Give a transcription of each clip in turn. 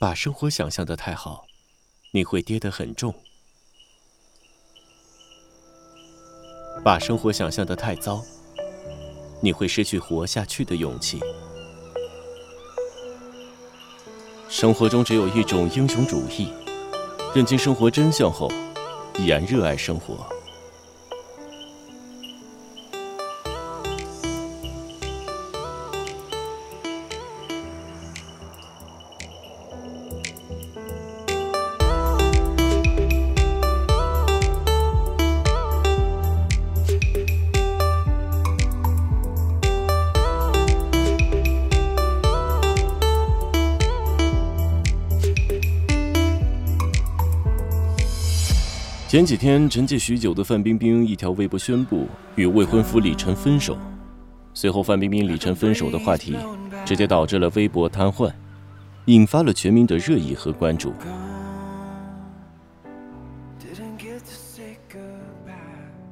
把生活想象的太好，你会跌得很重；把生活想象的太糟，你会失去活下去的勇气。生活中只有一种英雄主义，认清生活真相后，依然热爱生活。前几天沉寂许久的范冰冰一条微博宣布与未婚夫李晨分手，随后范冰冰李晨分手的话题直接导致了微博瘫痪，引发了全民的热议和关注。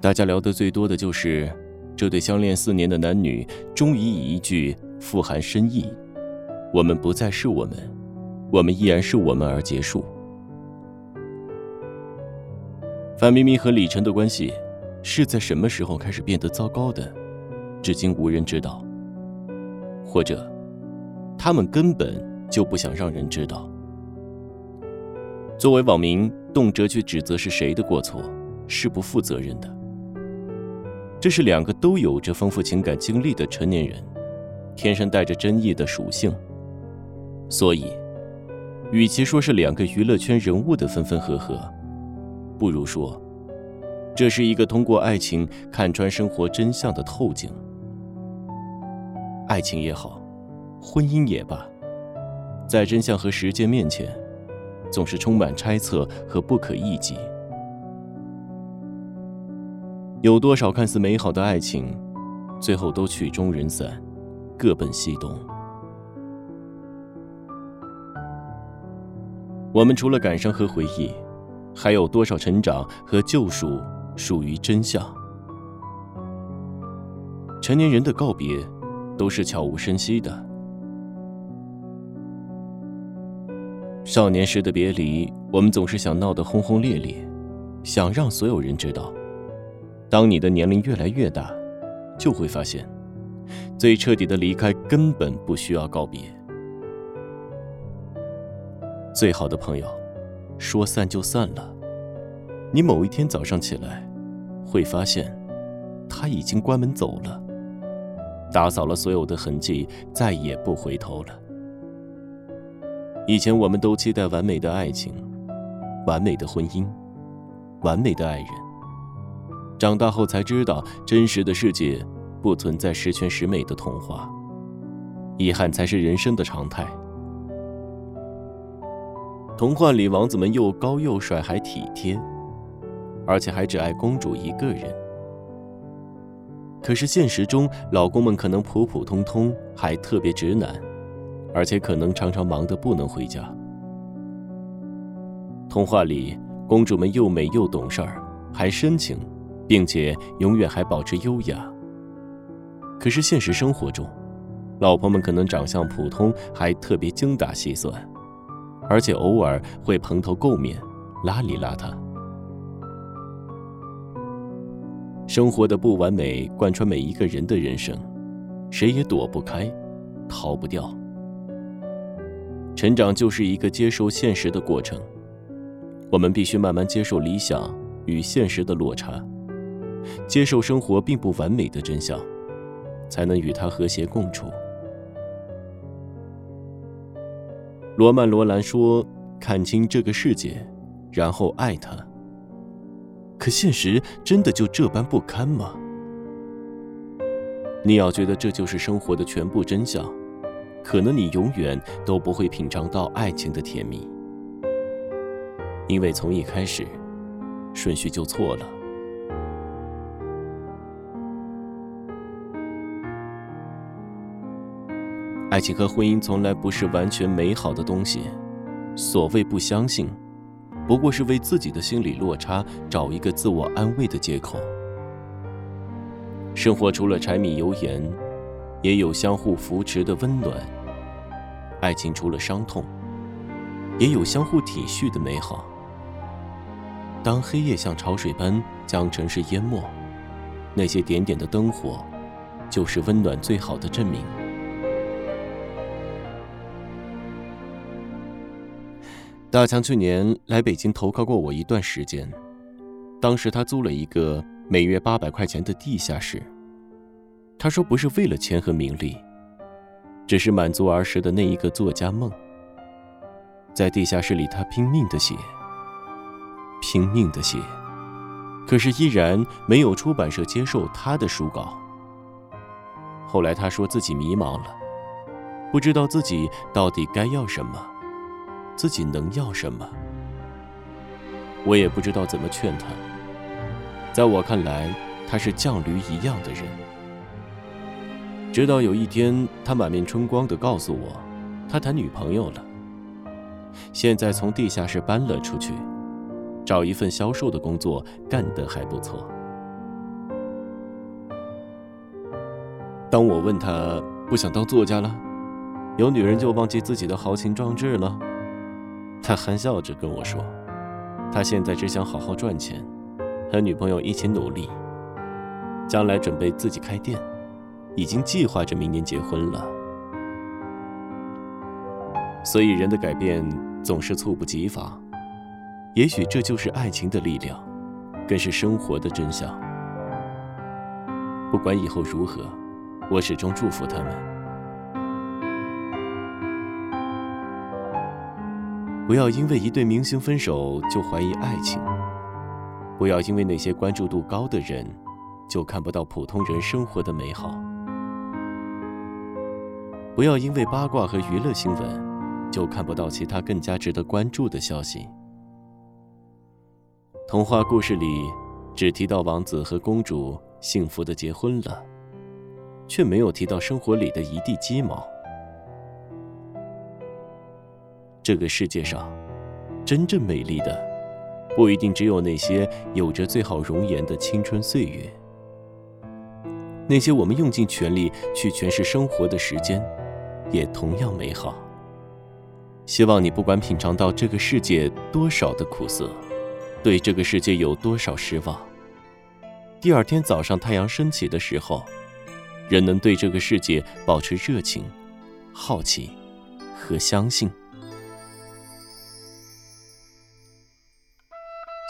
大家聊得最多的就是这对相恋四年的男女终于以一句富含深意“我们不再是我们，我们依然是我们”而结束。范冰冰和李晨的关系是在什么时候开始变得糟糕的？至今无人知道。或者，他们根本就不想让人知道。作为网民，动辄去指责是谁的过错，是不负责任的。这是两个都有着丰富情感经历的成年人，天生带着争议的属性。所以，与其说是两个娱乐圈人物的分分合合。不如说，这是一个通过爱情看穿生活真相的透镜。爱情也好，婚姻也罢，在真相和实践面前，总是充满猜测和不可预计。有多少看似美好的爱情，最后都曲终人散，各奔西东？我们除了感伤和回忆。还有多少成长和救赎属于真相？成年人的告别，都是悄无声息的。少年时的别离，我们总是想闹得轰轰烈烈，想让所有人知道。当你的年龄越来越大，就会发现，最彻底的离开根本不需要告别。最好的朋友。说散就散了，你某一天早上起来，会发现，他已经关门走了，打扫了所有的痕迹，再也不回头了。以前我们都期待完美的爱情，完美的婚姻，完美的爱人。长大后才知道，真实的世界不存在十全十美的童话，遗憾才是人生的常态。童话里，王子们又高又帅，还体贴，而且还只爱公主一个人。可是现实中，老公们可能普普通通，还特别直男，而且可能常常忙得不能回家。童话里，公主们又美又懂事儿，还深情，并且永远还保持优雅。可是现实生活中，老婆们可能长相普通，还特别精打细算。而且偶尔会蓬头垢面、邋里邋遢。生活的不完美贯穿每一个人的人生，谁也躲不开，逃不掉。成长就是一个接受现实的过程，我们必须慢慢接受理想与现实的落差，接受生活并不完美的真相，才能与它和谐共处。罗曼·罗兰说：“看清这个世界，然后爱他。”可现实真的就这般不堪吗？你要觉得这就是生活的全部真相，可能你永远都不会品尝到爱情的甜蜜，因为从一开始，顺序就错了。爱情和婚姻从来不是完全美好的东西。所谓不相信，不过是为自己的心理落差找一个自我安慰的借口。生活除了柴米油盐，也有相互扶持的温暖。爱情除了伤痛，也有相互体恤的美好。当黑夜像潮水般将城市淹没，那些点点的灯火，就是温暖最好的证明。大强去年来北京投靠过我一段时间，当时他租了一个每月八百块钱的地下室。他说不是为了钱和名利，只是满足儿时的那一个作家梦。在地下室里，他拼命的写，拼命的写，可是依然没有出版社接受他的书稿。后来他说自己迷茫了，不知道自己到底该要什么。自己能要什么？我也不知道怎么劝他。在我看来，他是犟驴一样的人。直到有一天，他满面春光地告诉我，他谈女朋友了，现在从地下室搬了出去，找一份销售的工作，干得还不错。当我问他不想当作家了，有女人就忘记自己的豪情壮志了？他含笑着跟我说：“他现在只想好好赚钱，和女朋友一起努力，将来准备自己开店，已经计划着明年结婚了。所以人的改变总是猝不及防，也许这就是爱情的力量，更是生活的真相。不管以后如何，我始终祝福他们。”不要因为一对明星分手就怀疑爱情，不要因为那些关注度高的人就看不到普通人生活的美好，不要因为八卦和娱乐新闻就看不到其他更加值得关注的消息。童话故事里只提到王子和公主幸福的结婚了，却没有提到生活里的一地鸡毛。这个世界上，真正美丽的，不一定只有那些有着最好容颜的青春岁月。那些我们用尽全力去诠释生活的时间，也同样美好。希望你不管品尝到这个世界多少的苦涩，对这个世界有多少失望，第二天早上太阳升起的时候，仍能对这个世界保持热情、好奇和相信。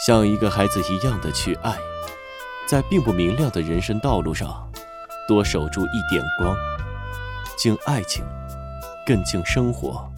像一个孩子一样的去爱，在并不明亮的人生道路上，多守住一点光，敬爱情，更敬生活。